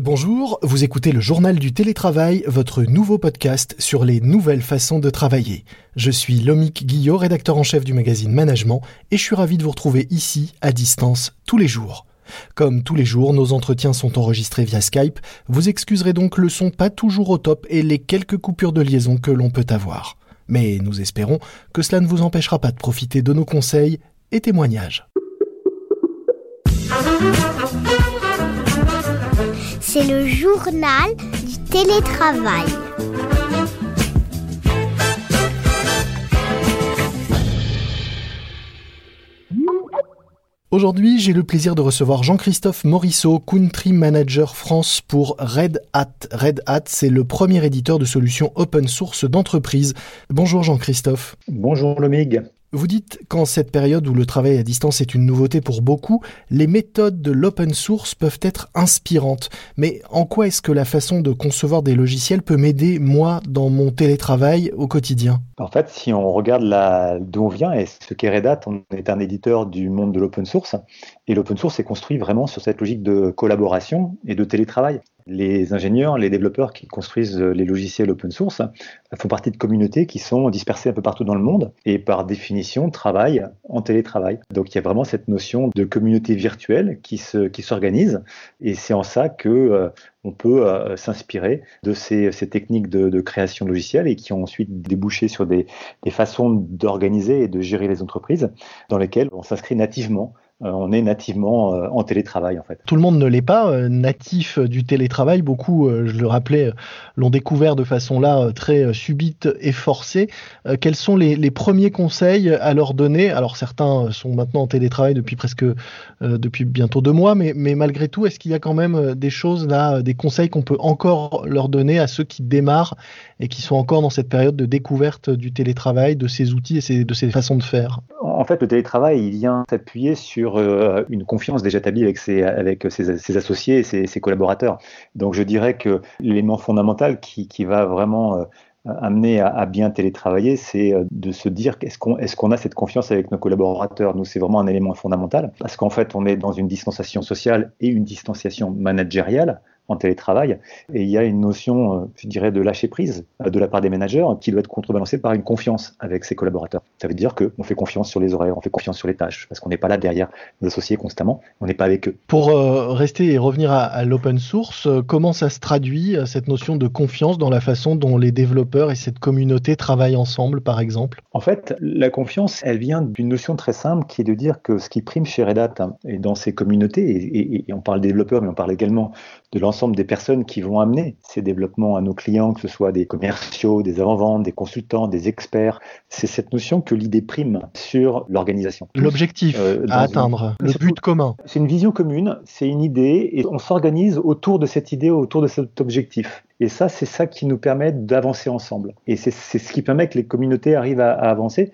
Bonjour, vous écoutez le journal du télétravail, votre nouveau podcast sur les nouvelles façons de travailler. Je suis Lomique Guillot, rédacteur en chef du magazine Management, et je suis ravi de vous retrouver ici, à distance, tous les jours. Comme tous les jours, nos entretiens sont enregistrés via Skype, vous excuserez donc le son pas toujours au top et les quelques coupures de liaison que l'on peut avoir. Mais nous espérons que cela ne vous empêchera pas de profiter de nos conseils et témoignages. C'est le journal du télétravail. Aujourd'hui, j'ai le plaisir de recevoir Jean-Christophe Morisseau, Country Manager France pour Red Hat. Red Hat, c'est le premier éditeur de solutions open source d'entreprise. Bonjour Jean-Christophe. Bonjour Lomig. Vous dites qu'en cette période où le travail à distance est une nouveauté pour beaucoup, les méthodes de l'open source peuvent être inspirantes. Mais en quoi est-ce que la façon de concevoir des logiciels peut m'aider, moi, dans mon télétravail au quotidien? En fait, si on regarde d'où on vient et ce qu'est Red on est un éditeur du monde de l'open source. Et l'open source est construit vraiment sur cette logique de collaboration et de télétravail les ingénieurs, les développeurs qui construisent les logiciels open source font partie de communautés qui sont dispersées un peu partout dans le monde et par définition travaillent en télétravail. Donc il y a vraiment cette notion de communauté virtuelle qui se qui s'organise et c'est en ça que euh, on peut euh, s'inspirer de ces, ces techniques de, de, création logicielle et qui ont ensuite débouché sur des, des façons d'organiser et de gérer les entreprises dans lesquelles on s'inscrit nativement euh, on est nativement euh, en télétravail en fait. Tout le monde ne l'est pas euh, natif du télétravail. Beaucoup, je le rappelais, l'ont découvert de façon là très subite et forcée. Quels sont les, premiers conseils à leur donner? Alors certains sont maintenant en télétravail depuis presque depuis bientôt deux mois, mais, mais malgré tout, est-ce qu'il y a quand même des choses là, des conseils qu'on peut encore leur donner à ceux qui démarrent et qui sont encore dans cette période de découverte du télétravail, de ces outils et de ces façons de faire? En fait, le télétravail, il vient s'appuyer sur euh, une confiance déjà établie avec ses, avec ses, associés et ses, collaborateurs. Donc je dirais que l'élément fondamental qui, qui va vraiment euh, amener à, bien télétravailler, c'est euh, de se dire est-ce qu'on est a cette confiance avec nos collaborateurs? Nous, c'est vraiment un élément fondamental. Parce qu'en fait, on est dans une distanciation sociale et une distanciation managériale en télétravail. Et il y a une notion, euh, je dirais, de lâcher prise euh, de la part des managers qui doit être contrebalancée par une confiance avec ses collaborateurs. Ça veut dire qu'on fait confiance sur les horaires, on fait confiance sur les tâches, parce qu'on n'est pas là derrière nos associés constamment, on n'est pas avec eux. Pour euh, rester et revenir à, l'open source, comment ça se traduit, cette notion de confiance dans la façon dont les développeurs et cette communauté travaillent ensemble, par exemple? En fait, la confiance, elle vient d'une notion très simple qui est de dire que ce qui prime chez Red Hat hein, et dans ces communautés, et, et on parle des développeurs, mais on parle également de l'ensemble des personnes qui vont amener ces développements à nos clients, que ce soit des commerciaux, des avant-ventes, des consultants, des experts. C'est cette notion que l'idée prime sur l'organisation. L'objectif euh, à atteindre, le but commun. C'est une vision commune, c'est une idée et on s'organise autour de cette idée, autour de cet objectif. Et ça, c'est ça qui nous permet d'avancer ensemble. Et c'est ce qui permet que les communautés arrivent à, avancer.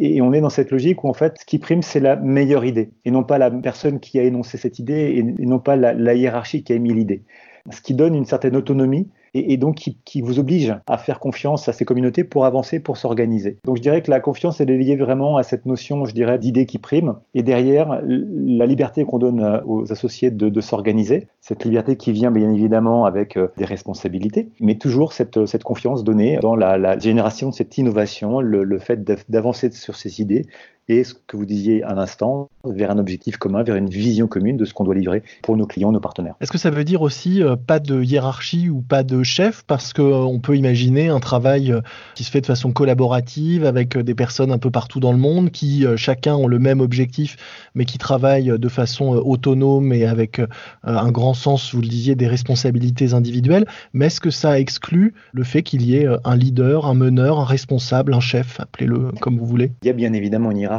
Et on est dans cette logique où, en fait, ce qui prime, c'est la meilleure idée. Et non pas la personne qui a énoncé cette idée, et, non pas la, hiérarchie qui a émis l'idée. Ce qui donne une certaine autonomie et, donc qui, vous oblige à faire confiance à ces communautés pour avancer, pour s'organiser. Donc je dirais que la confiance, est liée vraiment à cette notion, je dirais, d'idée qui prime, et derrière, la liberté qu'on donne euh, aux associés de, s'organiser, cette liberté qui vient bien évidemment avec euh, des responsabilités, mais toujours cette, cette confiance donnée dans la, génération de cette innovation, le fait d'avancer sur ces idées, et ce que vous disiez à l'instant, vers un objectif commun, vers une vision commune de ce qu'on doit livrer pour nos clients, nos partenaires. Est-ce que ça veut dire aussi euh, pas de hiérarchie ou pas de chef? Parce qu'on euh, peut imaginer un travail euh, qui se fait de façon collaborative avec des personnes un peu partout dans le monde qui chacun ont le même objectif mais qui travaillent de façon autonome et avec un grand sens, vous le disiez, des responsabilités individuelles. Mais est-ce que ça exclut le fait qu'il y ait un leader, un meneur, un responsable, un chef, appelez-le comme vous voulez? Il y a bien évidemment une hiérarchie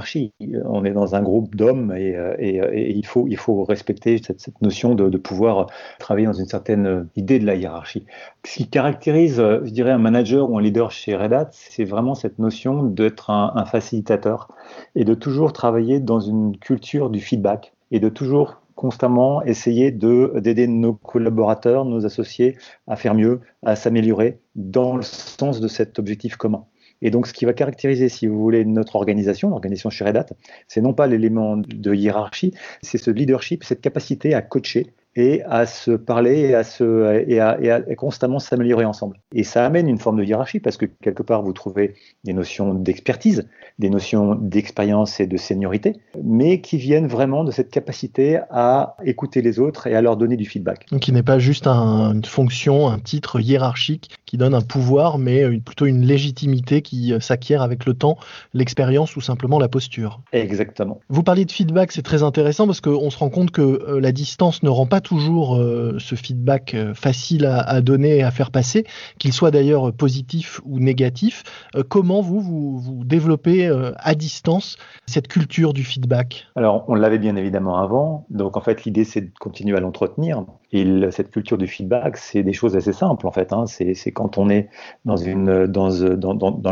on est dans un groupe d'hommes et, euh, euh, il, faut, respecter cette, notion de, pouvoir travailler dans une certaine idée de la hiérarchie. Ce qui caractérise, je dirais, un manager ou un leader chez Red Hat, c'est vraiment cette notion d'être un, facilitateur et de toujours travailler dans une culture du feedback et de toujours constamment essayer d'aider nos collaborateurs, nos associés à faire mieux, à s'améliorer dans le sens de cet objectif commun. Et donc, ce qui va caractériser, si vous voulez, notre organisation, l'organisation chez Red Hat, c'est non pas l'élément de hiérarchie, c'est ce leadership, cette capacité à coacher et à se parler et à, se, et à, et à constamment s'améliorer ensemble. Et ça amène une forme de hiérarchie parce que quelque part vous trouvez des notions d'expertise, des notions d'expérience et de seniorité, mais qui viennent vraiment de cette capacité à écouter les autres et à leur donner du feedback. Donc il n'est pas juste un, une fonction, un titre hiérarchique qui donne un pouvoir, mais plutôt une légitimité qui s'acquiert avec le temps, l'expérience ou simplement la posture. Exactement. Vous parliez de feedback, c'est très intéressant parce qu'on se rend compte que euh, la distance ne rend pas toujours euh, ce feedback euh, facile à, donner et à faire passer, qu'il soit d'ailleurs positif ou négatif. comment vous, vous, développez à distance cette culture du feedback? Alors, on l'avait bien évidemment avant. Donc, en fait, l'idée, c'est de continuer à l'entretenir. Et cette culture du feedback, c'est des choses assez simples, en fait. Hein. C'est quand on est dans,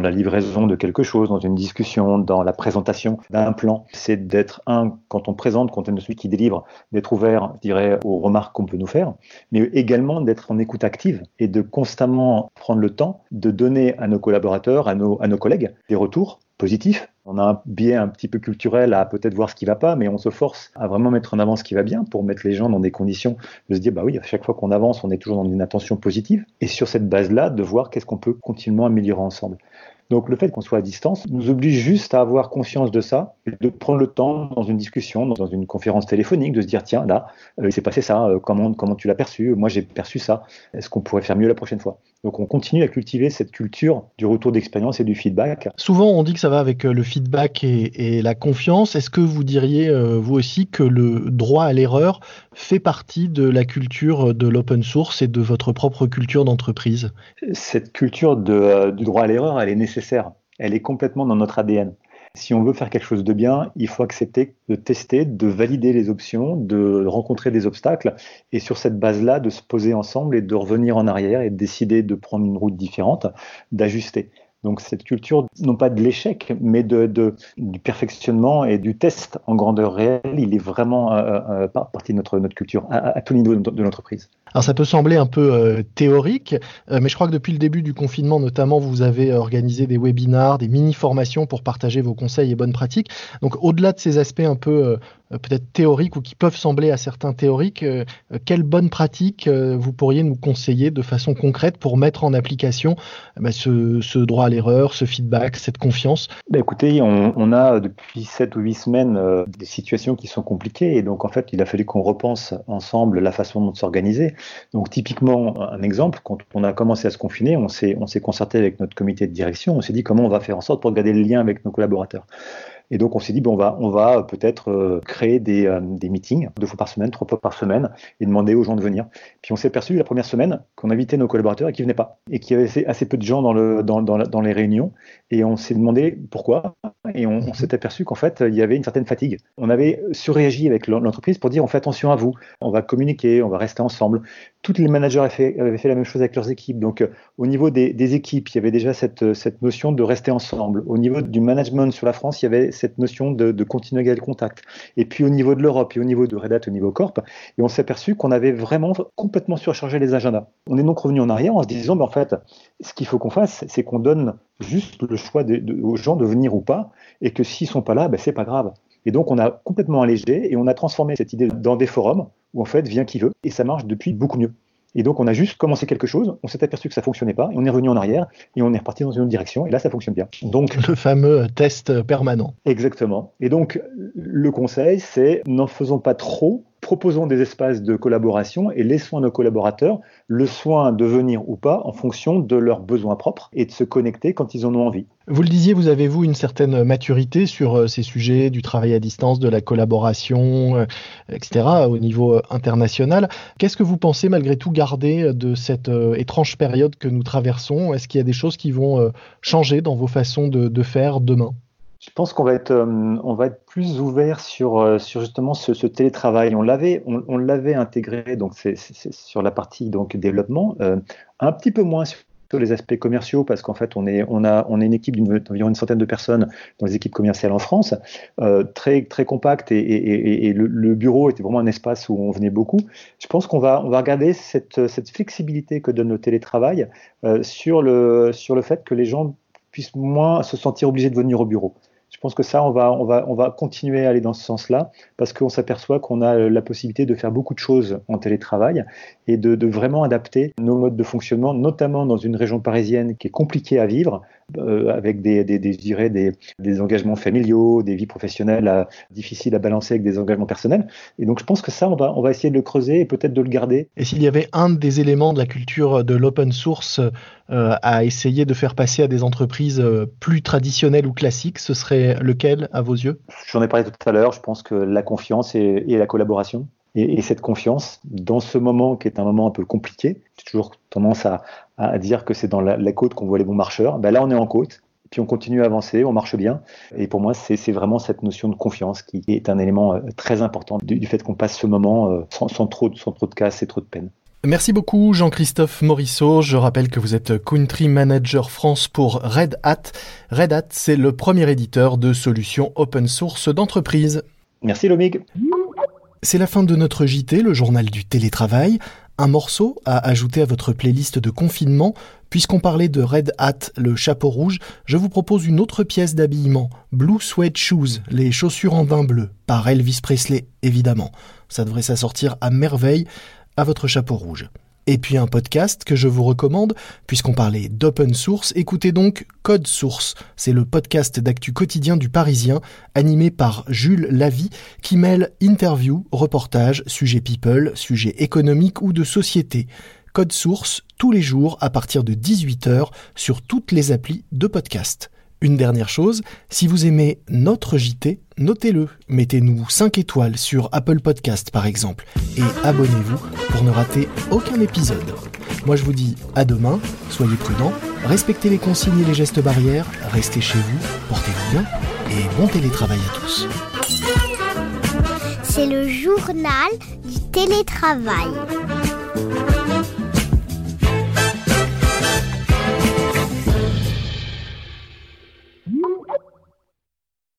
la livraison de quelque chose, dans une discussion, dans la présentation d'un plan. C'est d'être, un, quand on présente, quand on est celui qui délivre, d'être ouvert, je dirais, aux remarques qu'on peut nous faire, mais également d'être en écoute active et de constamment prendre le temps de donner à nos collaborateurs, à nos, à nos collègues, des retours positifs on a un biais un petit peu culturel à peut-être voir ce qui va pas, mais on se force à vraiment mettre en avant ce qui va bien pour mettre les gens dans des conditions de se dire, bah oui, à chaque fois qu'on avance, on est toujours dans une attention positive. Et sur cette base-là, de voir qu'est-ce qu'on peut continuellement améliorer ensemble. Donc le fait qu'on soit à distance nous oblige juste à avoir conscience de ça, et de prendre le temps dans une discussion, dans une conférence téléphonique, de se dire tiens là, euh, il s'est passé ça, euh, comment, comment tu l'as perçu? Moi j'ai perçu ça, est-ce qu'on pourrait faire mieux la prochaine fois? Donc on continue à cultiver cette culture du retour d'expérience et du feedback. Souvent on dit que ça va avec euh, le feedback et, et la confiance. Est-ce que vous diriez vous aussi que le droit à l'erreur fait partie de la culture de l'open source et de votre propre culture d'entreprise? Cette culture de, du droit à l'erreur, elle est nécessaire elle est complètement dans notre ADN. Si on veut faire quelque chose de bien, il faut accepter de tester, de valider les options, de rencontrer des obstacles et sur cette base-là, de se poser ensemble et de revenir en arrière et de décider de prendre une route différente, d'ajuster. Donc cette culture, non pas de l'échec, mais de, du perfectionnement et du test en grandeur réelle, il est vraiment euh, euh, partie de notre, notre culture à tout niveau de l'entreprise. Alors ça peut sembler un peu euh, théorique, mais je crois que depuis le début du confinement notamment, vous avez organisé des webinars, des mini-formations pour partager vos conseils et bonnes pratiques. Donc au-delà de ces aspects un peu peut-être théoriques ou qui peuvent sembler à certains théoriques, quelles bonnes pratiques vous pourriez nous conseiller de façon concrète pour mettre en application bah, ce, droit à l'erreur, ce feedback, cette confiance? Bah Écoutez, on, on, a depuis 7 ou 8 semaines euh, des situations qui sont compliquées et donc en fait il a fallu qu'on repense ensemble la façon dont s'organiser. Donc typiquement un exemple, quand on a commencé à se confiner, on s'est concerté avec notre comité de direction, on s'est dit comment on va faire en sorte pour garder le lien avec nos collaborateurs. Et donc on s'est dit, bon, on va, on va peut-être euh, créer des, euh, des, meetings deux fois par semaine, trois fois par semaine, et demander aux gens de venir. Puis on s'est perçu la première semaine qu'on invitait nos collaborateurs et qu'ils venaient pas, et qu'il y avait assez, peu de gens dans, le, dans, dans, dans les réunions. Et on s'est demandé pourquoi, et on, on s'est aperçu qu'en fait il y avait une certaine fatigue. On avait surréagi avec l'entreprise pour dire on fait attention à vous, on va communiquer, on va rester ensemble. Tous les managers avaient fait, la même chose avec leurs équipes. Donc euh, au niveau des, équipes, il y avait déjà cette, cette notion de rester ensemble. Au niveau du management sur la France, il y avait cette notion de, continuer à garder le contact. Et puis au niveau de l'Europe et au niveau de Red Hat, au niveau Corp, on s'est aperçu qu'on avait vraiment complètement surchargé les agendas. On est donc revenu en arrière en se disant, mais en fait, ce qu'il faut qu'on fasse, c'est qu'on donne juste le choix aux gens de venir ou pas, et que s'ils sont pas là, ben, c'est pas grave. Et donc on a complètement allégé et on a transformé cette idée dans des forums où en fait vient qui veut, et ça marche depuis beaucoup mieux. Et donc, on a juste commencé quelque chose, on s'est aperçu que ça fonctionnait pas, et on est revenu en arrière, et on est reparti dans une autre direction, et là, ça fonctionne bien. Donc, le fameux test permanent. Exactement. Et donc, le conseil, c'est n'en faisons pas trop proposons des espaces de collaboration et laissons à nos collaborateurs le soin de venir ou pas en fonction de leurs besoins propres et de se connecter quand ils en ont envie. Vous le disiez, vous avez vous une certaine maturité sur euh, ces sujets du travail à distance, de la collaboration, euh, etc. au niveau euh, international. Qu'est-ce que vous pensez malgré tout garder de cette étrange période que nous traversons? Est-ce qu'il y a des choses qui vont changer dans vos façons de, de faire demain? Je pense qu'on va être, euh, plus ouvert sur, euh, justement ce, télétravail. On l'avait, intégré donc sur la partie développement, euh, un petit peu moins sur les aspects commerciaux parce qu'en fait on est, a, une équipe d'environ une centaine de personnes dans les équipes commerciales en France, très compacte et, le, bureau était vraiment un espace où on venait beaucoup. Je pense qu'on va, regarder cette, flexibilité que donne le télétravail sur le fait que les gens puissent moins se sentir obligés de venir au bureau Je pense que ça, on va, on va, on va continuer à aller dans ce sens-là parce qu'on s'aperçoit qu'on a la possibilité de faire beaucoup de choses en télétravail et de, vraiment adapter nos modes de fonctionnement, notamment dans une région parisienne qui est compliquée à vivre, euh, avec des, des, des, des, des, engagements familiaux, des vies professionnelles à, difficiles à balancer avec des engagements personnels. Et donc je pense que ça, on va, on va essayer de le creuser et peut-être de le garder. Et s'il y avait un des éléments de la culture de l'open source euh, à essayer de faire passer à des entreprises euh, plus traditionnelles ou classiques, ce serait lequel à vos yeux? J'en ai parlé tout à l'heure, je pense que la confiance et, et la collaboration. Et, et, cette confiance, dans ce moment qui est un moment un peu compliqué, j'ai toujours tendance à, à dire que c'est dans la, la côte qu'on voit les bons marcheurs. Ben là, on est en côte, puis on continue à avancer, on marche bien. Et pour moi, c'est vraiment cette notion de confiance qui est un élément euh, très important du, du fait qu'on passe ce moment sans, sans, trop, sans trop de casse et trop de peine. Merci beaucoup Jean-Christophe Morisseau. Je rappelle que vous êtes Country Manager France pour Red Hat. Red Hat, c'est le premier éditeur de solutions open source d'entreprise. Merci Lomig. C'est la fin de notre JT, le journal du télétravail. Un morceau à ajouter à votre playlist de confinement. Puisqu'on parlait de Red Hat, le chapeau rouge, je vous propose une autre pièce d'habillement, Blue Sweat Shoes, les chaussures en daim bleu, par Elvis Presley, évidemment. Ça devrait s'assortir à merveille à votre chapeau rouge. Et puis un podcast que je vous recommande, puisqu'on parlait d'open source, écoutez donc Code Source. C'est le podcast d'actu quotidien du Parisien, animé par Jules Lavie, qui mêle interviews, reportages, sujets people, sujets économiques ou de société. Code Source, tous les jours à partir de 18h sur toutes les applis de podcast. Une dernière chose, si vous aimez notre JT, notez-le. Mettez-nous 5 étoiles sur Apple Podcast par exemple. Et abonnez-vous pour ne rater aucun épisode. Moi je vous dis à demain, soyez prudents, respectez les consignes et les gestes barrières, restez chez vous, portez-vous bien et bon télétravail à tous. C'est le journal du télétravail.